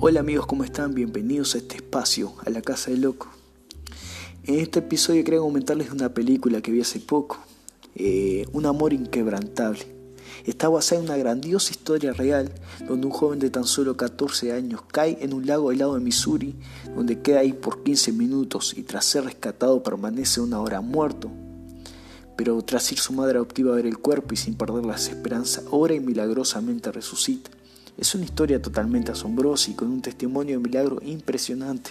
Hola amigos, ¿cómo están? Bienvenidos a este espacio, a la Casa del Loco. En este episodio quería comentarles una película que vi hace poco, eh, Un amor inquebrantable. Está basada en una grandiosa historia real, donde un joven de tan solo 14 años cae en un lago helado de Missouri, donde queda ahí por 15 minutos y tras ser rescatado permanece una hora muerto. Pero tras ir su madre adoptiva a ver el cuerpo y sin perder la esperanza, ora y milagrosamente resucita. Es una historia totalmente asombrosa y con un testimonio de milagro impresionante.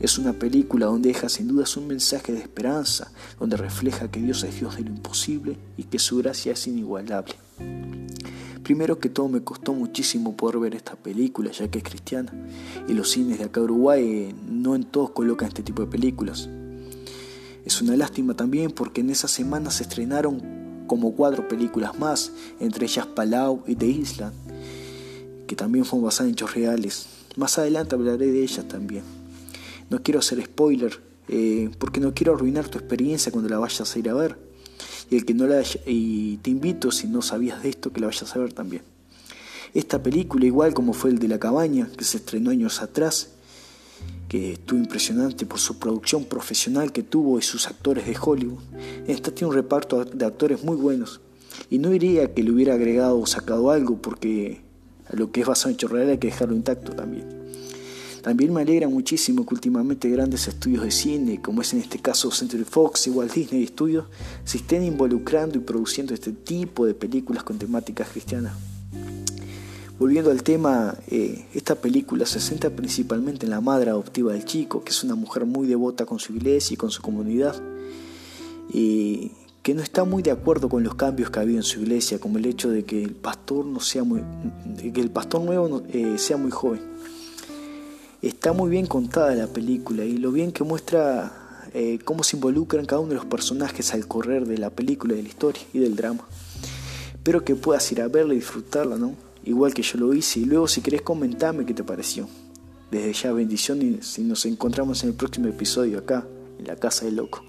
Es una película donde deja sin dudas un mensaje de esperanza, donde refleja que Dios es Dios de lo imposible y que su gracia es inigualable. Primero que todo me costó muchísimo poder ver esta película ya que es cristiana y los cines de acá Uruguay eh, no en todos colocan este tipo de películas. Es una lástima también porque en esa semana se estrenaron como cuatro películas más, entre ellas Palau y The Island, que también fueron basadas en hechos reales. Más adelante hablaré de ellas también. No quiero hacer spoiler, eh, porque no quiero arruinar tu experiencia cuando la vayas a ir a ver. Y, el que no la y te invito, si no sabías de esto, que la vayas a ver también. Esta película, igual como fue el de La Cabaña, que se estrenó años atrás, que estuvo impresionante por su producción profesional que tuvo y sus actores de Hollywood. Esta tiene un reparto de actores muy buenos. Y no diría que le hubiera agregado o sacado algo, porque lo que es basado en hechos reales hay que dejarlo intacto también. También me alegra muchísimo que últimamente grandes estudios de cine, como es en este caso Century Fox y Walt Disney Studios, se estén involucrando y produciendo este tipo de películas con temáticas cristianas. Volviendo al tema, eh, esta película se centra principalmente en la madre adoptiva del chico, que es una mujer muy devota con su iglesia y con su comunidad, y que no está muy de acuerdo con los cambios que ha habido en su iglesia, como el hecho de que el pastor no sea muy, que el pastor nuevo eh, sea muy joven. Está muy bien contada la película y lo bien que muestra eh, cómo se involucran cada uno de los personajes al correr de la película, de la historia y del drama. Espero que puedas ir a verla y disfrutarla, ¿no? Igual que yo lo hice. Y luego si querés comentarme qué te pareció. Desde ya bendición y nos encontramos en el próximo episodio acá, en la Casa del Loco.